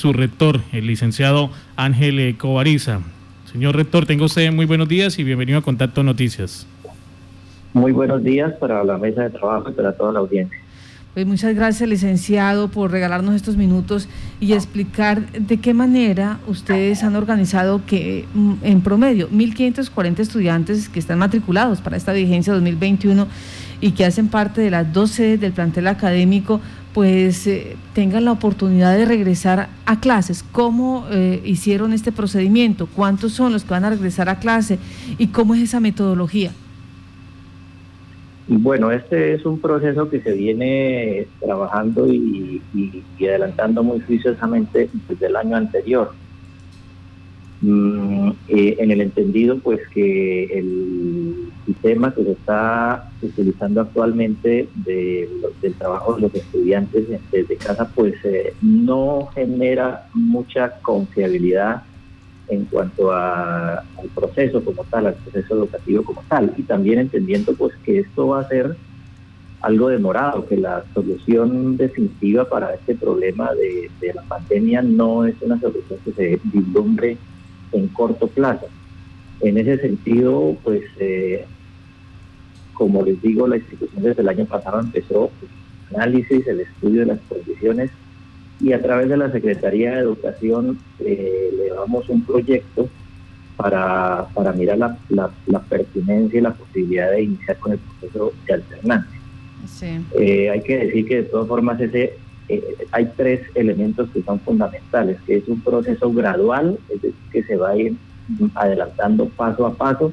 su rector, el licenciado Ángel Covariza. Señor rector, tengo usted muy buenos días y bienvenido a Contacto Noticias. Muy buenos días para la mesa de trabajo y para toda la audiencia. Pues muchas gracias, licenciado, por regalarnos estos minutos y explicar de qué manera ustedes han organizado que mm, en promedio 1.540 estudiantes que están matriculados para esta vigencia 2021 y que hacen parte de las 12 del plantel académico, pues eh, tengan la oportunidad de regresar a clases. ¿Cómo eh, hicieron este procedimiento? ¿Cuántos son los que van a regresar a clase? ¿Y cómo es esa metodología? Bueno, este es un proceso que se viene trabajando y, adelantando muy juiciosamente desde el año anterior. Mm, eh, en el entendido, pues que el sistema que se está utilizando actualmente del trabajo de los estudiantes desde casa, pues eh, no genera mucha confiabilidad en cuanto al proceso como tal, al proceso educativo como tal, y también entendiendo pues que esto va a ser algo demorado, que la solución definitiva para este problema de, la pandemia no es una solución que se vislumbre en corto plazo. En ese sentido, pues, eh, como les digo, la institución desde el año pasado empezó el análisis, el estudio de las condiciones y a través de la Secretaría de Educación eh, le damos un proyecto para, para mirar la, la, pertinencia y la posibilidad de iniciar con el proceso de alternancia. Eh, hay que decir que de todas formas ese eh, hay tres elementos que son fundamentales, que es un proceso gradual, es decir, que se va a ir adelantando paso a paso.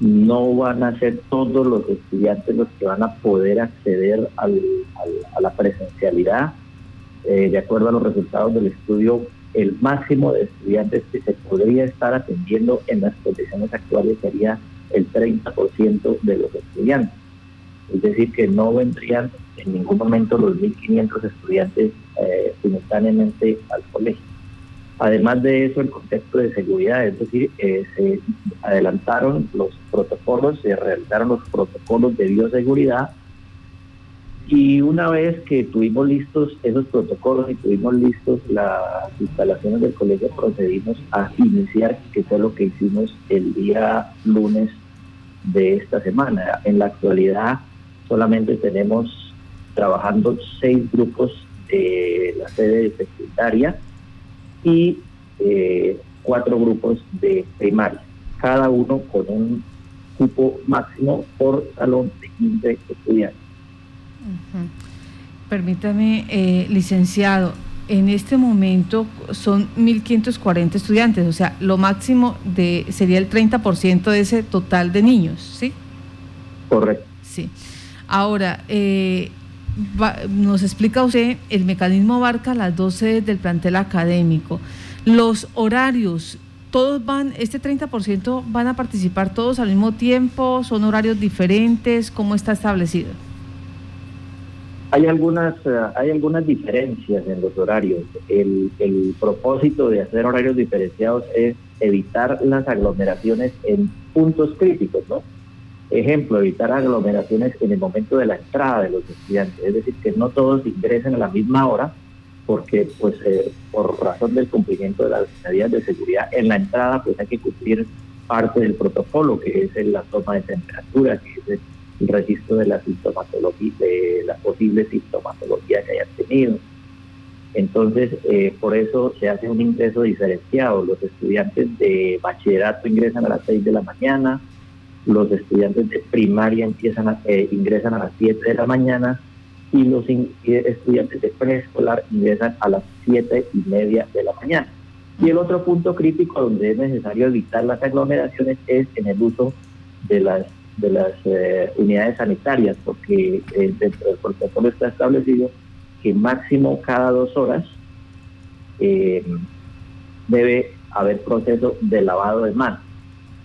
No van a ser todos los estudiantes los que van a poder acceder a la presencialidad eh, de acuerdo a los resultados del estudio, el máximo de estudiantes que se podría estar atendiendo en las condiciones actuales sería el 30% de los estudiantes. Es decir, que no vendrían en ningún momento los 1.500 estudiantes eh, simultáneamente al colegio. Además de eso, el contexto de seguridad, es decir, eh, se adelantaron los protocolos, se realizaron los protocolos de bioseguridad y una vez que tuvimos listos esos protocolos y tuvimos listos las instalaciones del colegio, procedimos a iniciar, que fue lo que hicimos el día lunes de esta semana. En la actualidad solamente tenemos trabajando seis grupos de la sede de secundaria y eh, cuatro grupos de primaria, cada uno con un cupo máximo por salón de 15 estudiantes. Permítame, eh, licenciado, en este momento son 1.540 estudiantes, o sea, lo máximo de sería el 30% de ese total de niños, ¿sí? Correcto. Sí. Ahora, eh, nos explica usted, el mecanismo abarca las 12 del plantel académico. Los horarios, todos van, este 30% van a participar todos al mismo tiempo, son horarios diferentes, ¿cómo está establecido? Hay algunas, eh, hay algunas diferencias en los horarios. El, el propósito de hacer horarios diferenciados es evitar las aglomeraciones en puntos críticos, ¿no? Ejemplo, evitar aglomeraciones en el momento de la entrada de los estudiantes, es decir, que no todos ingresen a la misma hora, porque pues eh, por razón del cumplimiento de las medidas de seguridad en la entrada pues hay que cumplir parte del protocolo, que es la toma de temperatura, que es el registro de la sintomatología, de la posible sintomatología que hayan tenido. Entonces, eh, por eso se hace un ingreso diferenciado. Los estudiantes de bachillerato ingresan a las 6 de la mañana, los estudiantes de primaria eh, ingresan a las 7 de la mañana y los estudiantes de preescolar ingresan a las 7 y media de la mañana. Y el otro punto crítico donde es necesario evitar las aglomeraciones es en el uso de las de las eh, unidades sanitarias, porque eh, dentro del protocolo está establecido que máximo cada dos horas eh, debe haber proceso de lavado de manos.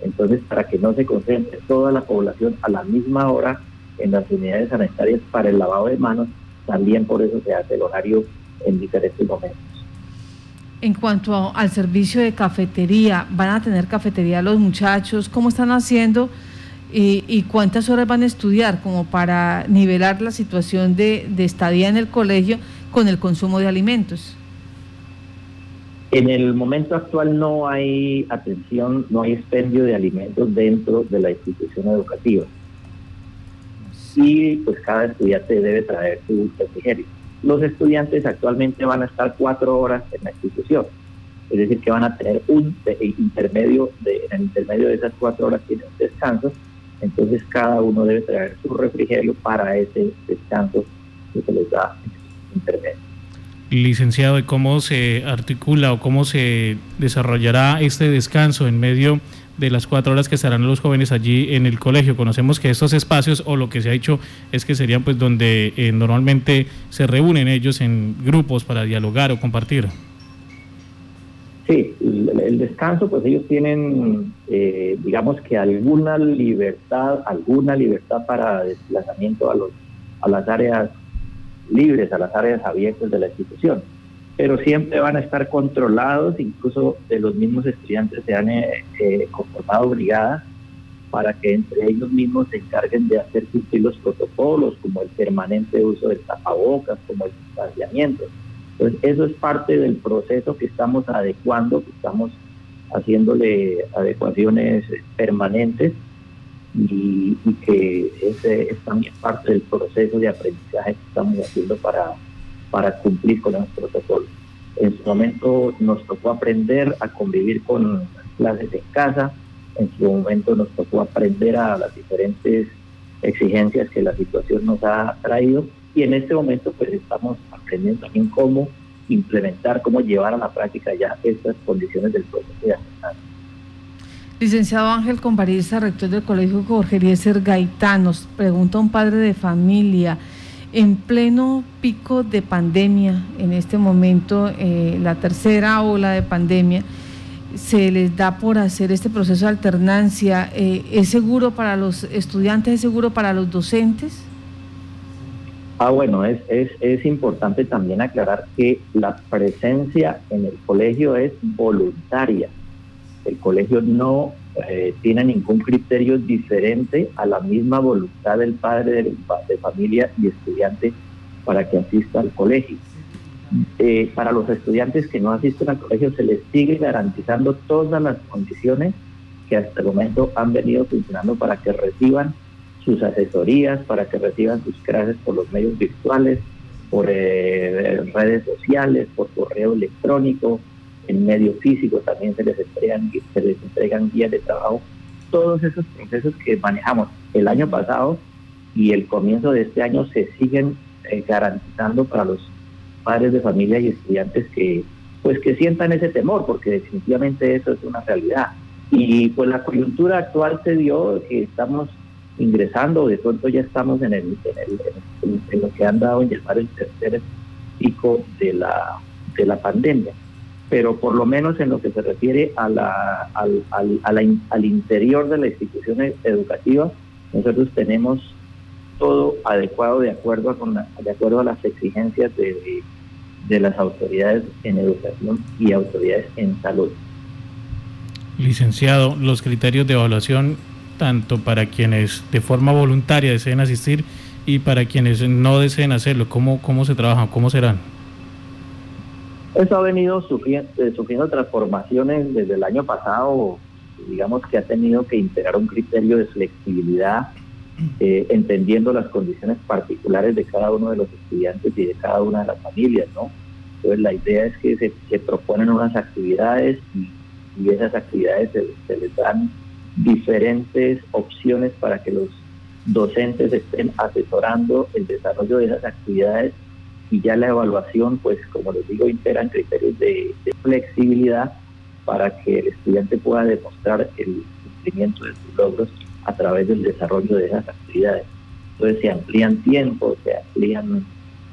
Entonces, para que no se concentre toda la población a la misma hora en las unidades sanitarias para el lavado de manos, también por eso se hace el horario en diferentes momentos. En cuanto al servicio de cafetería, ¿van a tener cafetería los muchachos? ¿Cómo están haciendo? y, cuántas horas van a estudiar como para nivelar la situación de, estadía en el colegio con el consumo de alimentos. En el momento actual no hay atención, no hay expendio de alimentos dentro de la institución educativa. Y pues cada estudiante debe traer su refrigerio. Los estudiantes actualmente van a estar cuatro horas en la institución, es decir, que van a tener un intermedio, de, en el intermedio de esas cuatro horas tienen un descanso, entonces cada uno debe traer su refrigerio para ese descanso que se les da en el intermedio licenciado, de cómo se articula o cómo se desarrollará este descanso en medio de las cuatro horas que estarán los jóvenes allí en el colegio. Conocemos que estos espacios o lo que se ha hecho es que serían pues donde eh, normalmente se reúnen ellos en grupos para dialogar o compartir. Sí, el, descanso pues ellos tienen eh, digamos que alguna libertad, alguna libertad para desplazamiento a los a las áreas libres a las áreas abiertas de la institución, pero siempre van a estar controlados, incluso de los mismos estudiantes se han eh, eh, conformado brigadas para que entre ellos mismos se encarguen de hacer cumplir los protocolos, como el permanente uso del tapabocas, como el distanciamiento. Entonces, eso es parte del proceso que estamos adecuando, que estamos haciéndole adecuaciones permanentes y, que ese es también parte del proceso de aprendizaje que estamos haciendo para, para cumplir con los protocolos. En su momento nos tocó aprender a convivir con clases en casa, en su momento nos tocó aprender a las diferentes exigencias que la situación nos ha traído y en este momento pues estamos aprendiendo también cómo implementar, cómo llevar a la práctica ya estas condiciones del proceso de aprendizaje. Licenciado Ángel Comparista, rector del Colegio Jorge Eliezer Gaitán, nos pregunta un padre de familia, en pleno pico de pandemia, en este momento, eh, la tercera ola de pandemia, se les da por hacer este proceso de alternancia. Eh, ¿Es seguro para los estudiantes, es seguro para los docentes? Ah, bueno, es, es, es importante también aclarar que la presencia en el colegio es voluntaria el colegio no eh, tiene ningún criterio diferente a la misma voluntad del padre de, familia y estudiante para que asista al colegio. Eh, para los estudiantes que no asisten al colegio se les sigue garantizando todas las condiciones que hasta el momento han venido funcionando para que reciban sus asesorías, para que reciban sus clases por los medios virtuales, por eh, redes sociales, por correo electrónico, en medio físico también se les entregan, se les entregan guías de trabajo. Todos esos procesos que manejamos el año pasado y el comienzo de este año se siguen eh, garantizando para los padres de familia y estudiantes que pues que sientan ese temor, porque definitivamente eso es una realidad. Y pues la coyuntura actual se dio que estamos ingresando, de pronto ya estamos en, el, en, lo que han dado en llamar el tercer pico de la, de la pandemia pero por lo menos en lo que se refiere a la, al, al, al, interior de la institución educativa, nosotros tenemos todo adecuado de acuerdo a, con de acuerdo a las exigencias de, de las autoridades en educación y autoridades en salud. Licenciado, los criterios de evaluación, tanto para quienes de forma voluntaria deseen asistir y para quienes no deseen hacerlo, ¿cómo, cómo se trabajan? ¿Cómo serán? Eso ha venido sufriendo, eh, sufriendo transformaciones desde el año pasado, digamos que ha tenido que integrar un criterio de flexibilidad, eh, entendiendo las condiciones particulares de cada uno de los estudiantes y de cada una de las familias, ¿no? Entonces la idea es que se, proponen unas actividades y, esas actividades se les dan diferentes opciones para que los docentes estén asesorando el desarrollo de esas actividades y ya la evaluación, pues como les digo, integran criterios de, flexibilidad para que el estudiante pueda demostrar el cumplimiento de sus logros a través del desarrollo de esas actividades. Entonces se amplían tiempos, se amplían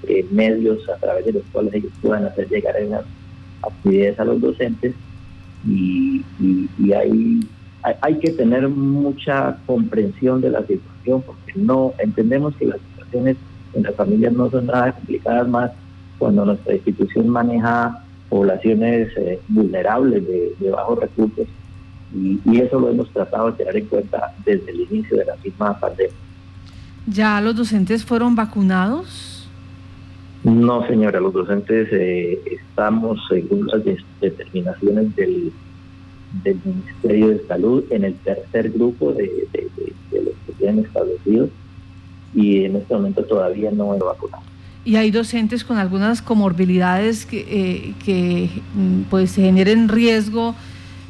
eh, medios a través de los cuales ellos puedan hacer llegar esas actividades a los docentes y, hay, hay, hay que tener mucha comprensión de la situación porque no entendemos que las situaciones en las familias no son nada complicadas más cuando nuestra institución maneja poblaciones eh, vulnerables de, bajos recursos y, eso lo hemos tratado de tener en cuenta desde el inicio de la misma pandemia. ¿Ya los docentes fueron vacunados? No, señora, los docentes eh, estamos según las determinaciones del, del Ministerio de Salud en el tercer grupo de, los que tienen establecidos y en este momento todavía no he vacunado. ¿Y hay docentes con algunas comorbilidades que, eh, que mm, pues generen riesgo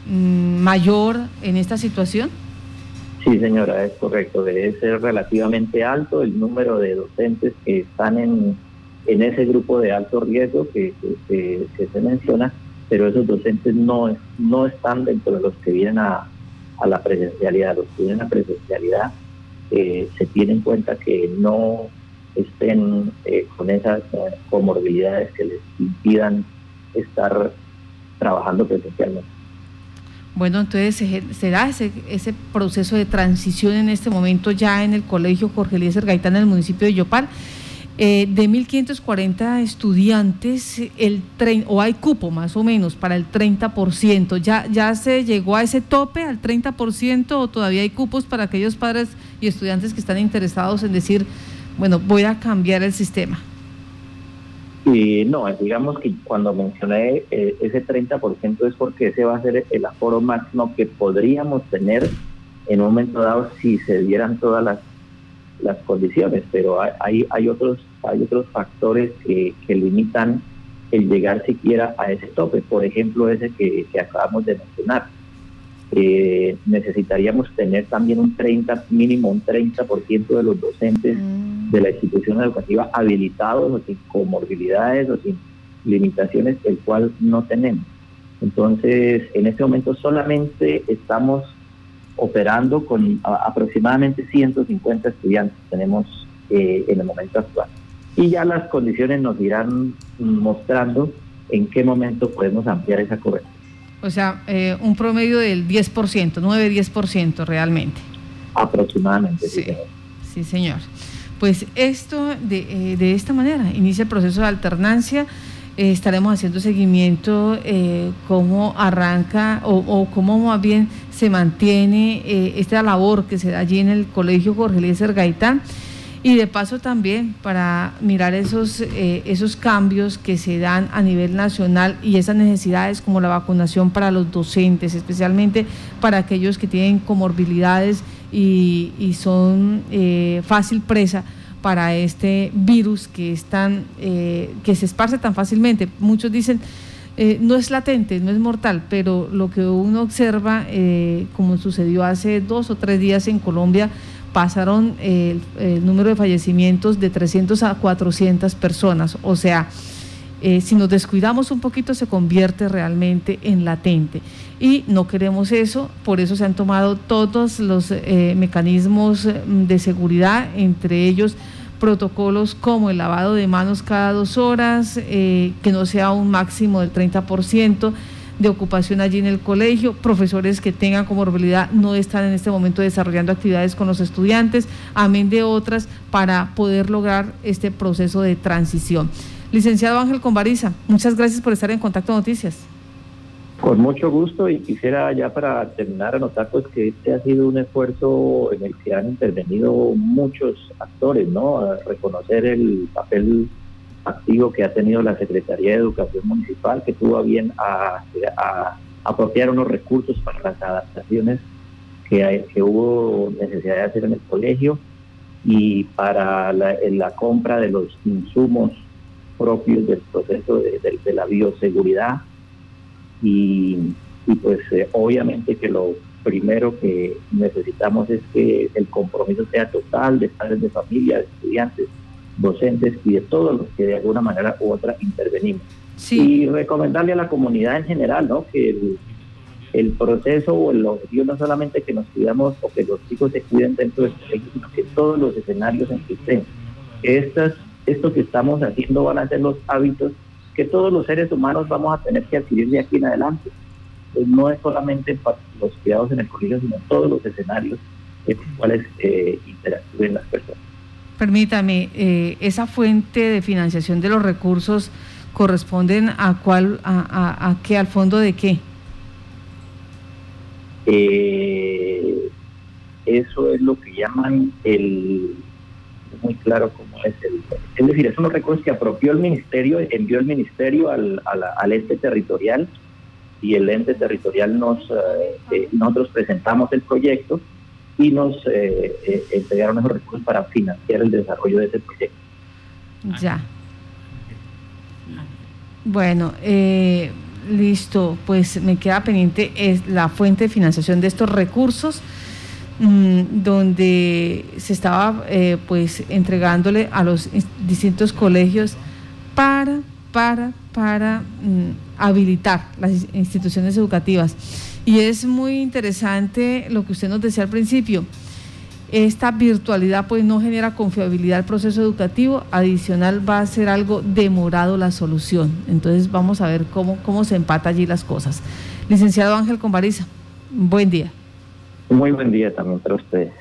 mm, mayor en esta situación? Sí, señora, es correcto. Debe ser relativamente alto el número de docentes que están en, en ese grupo de alto riesgo que, que, se menciona, pero esos docentes no, no están dentro de los que vienen a, a la presencialidad. Los que vienen a presencialidad eh, se tiene en cuenta que no estén eh, con esas eh, comorbilidades que les impidan estar trabajando presencialmente. Bueno, entonces se, da ese, ese, proceso de transición en este momento ya en el Colegio Jorge Eliezer Gaitán en el municipio de Yopal. Eh, de 1.540 estudiantes, el o hay cupo más o menos para el 30%. ¿Ya, ¿Ya se llegó a ese tope, al 30%, o todavía hay cupos para aquellos padres y estudiantes que están interesados en decir, bueno, voy a cambiar el sistema? Y no, digamos que cuando mencioné eh, ese 30% es porque ese va a ser el aforo máximo que podríamos tener en un momento dado si se dieran todas las, las condiciones, pero hay, hay, otros, hay otros factores que, que limitan el llegar siquiera a ese tope, por ejemplo ese que, que acabamos de mencionar eh, necesitaríamos tener también un 30, mínimo un 30% de los docentes mm. de la institución educativa habilitados o sin comorbilidades o sin limitaciones, el cual no tenemos. Entonces, en este momento solamente estamos operando con aproximadamente 150 estudiantes, tenemos eh, en el momento actual. Y ya las condiciones nos irán mostrando en qué momento podemos ampliar esa cobertura. O sea, eh, un promedio del 10%, 9-10% realmente. Aproximadamente. Sí, sí, señor. Pues esto, de, eh, esta manera, inicia el proceso de alternancia. Eh, estaremos haciendo seguimiento cómo arranca o, o, cómo más bien se mantiene esta labor que se da allí en el Colegio Jorge Eliezer Gaitán y de paso también para mirar esos, eh, esos cambios que se dan a nivel nacional y esas necesidades como la vacunación para los docentes, especialmente para aquellos que tienen comorbilidades y, y son eh, fácil presa para este virus que, es eh, que se esparce tan fácilmente. Muchos dicen, no es latente, no es mortal, pero lo que uno observa, como sucedió hace dos o tres días en Colombia, pasaron el, número de fallecimientos de 300 a 400 personas. O sea, eh, si nos descuidamos un poquito se convierte realmente en latente. Y no queremos eso, por eso se han tomado todos los eh, mecanismos mm, de seguridad, entre ellos protocolos como el lavado de manos cada dos horas, eh, que no sea un máximo del 30%, de ocupación allí en el colegio, profesores que tengan comorbilidad no están en este momento desarrollando actividades con los estudiantes, amén de otras, para poder lograr este proceso de transición. Licenciado Ángel Convariza, muchas gracias por estar en Contacto Noticias. Con mucho gusto y quisiera ya para terminar anotar pues que este ha sido un esfuerzo en el que han intervenido muchos actores, ¿no? reconocer el papel activo que ha tenido la Secretaría de Educación Municipal, que tuvo bien a, apropiar unos recursos para las adaptaciones que hubo necesidad de hacer en el colegio y para la, compra de los insumos propios del proceso de, la bioseguridad y, pues eh, obviamente que lo primero que necesitamos es que el compromiso sea total de padres de familia, de estudiantes, docentes y de todos los que de alguna manera u otra intervenimos. Y recomendarle a la comunidad en general, ¿no? Que el, proceso o el objetivo no solamente que nos cuidamos o que los chicos se cuiden dentro del colegio, sino que todos los escenarios en que estén. Estas, esto que estamos haciendo van a ser los hábitos que todos los seres humanos vamos a tener que adquirir de aquí en adelante. Pues no es solamente los cuidados en el colegio, sino todos los escenarios en los cuales eh, interactúen las personas. Permítame, eh, esa fuente de financiación de los recursos corresponden a cuál, a, qué, al fondo de qué? Eh, eso es lo que llaman el muy claro cómo es el... Es decir, es recursos que apropió el ministerio, envió el ministerio al, al, ente territorial y el ente territorial nos... Eh, eh, nosotros presentamos el proyecto y nos eh, entregaron esos recursos para financiar el desarrollo de ese proyecto. Ya. Bueno, listo, pues me queda pendiente es la fuente de financiación de estos recursos Mm, donde se estaba eh, pues entregándole a los distintos colegios para, para, para mm, habilitar las instituciones educativas. Y es muy interesante lo que usted nos decía al principio. Esta virtualidad pues no genera confiabilidad al proceso educativo, adicional va a ser algo demorado la solución. Entonces vamos a ver cómo, cómo se empata allí las cosas. Licenciado Ángel Convariza, buen día. Muy buen día también para ustedes.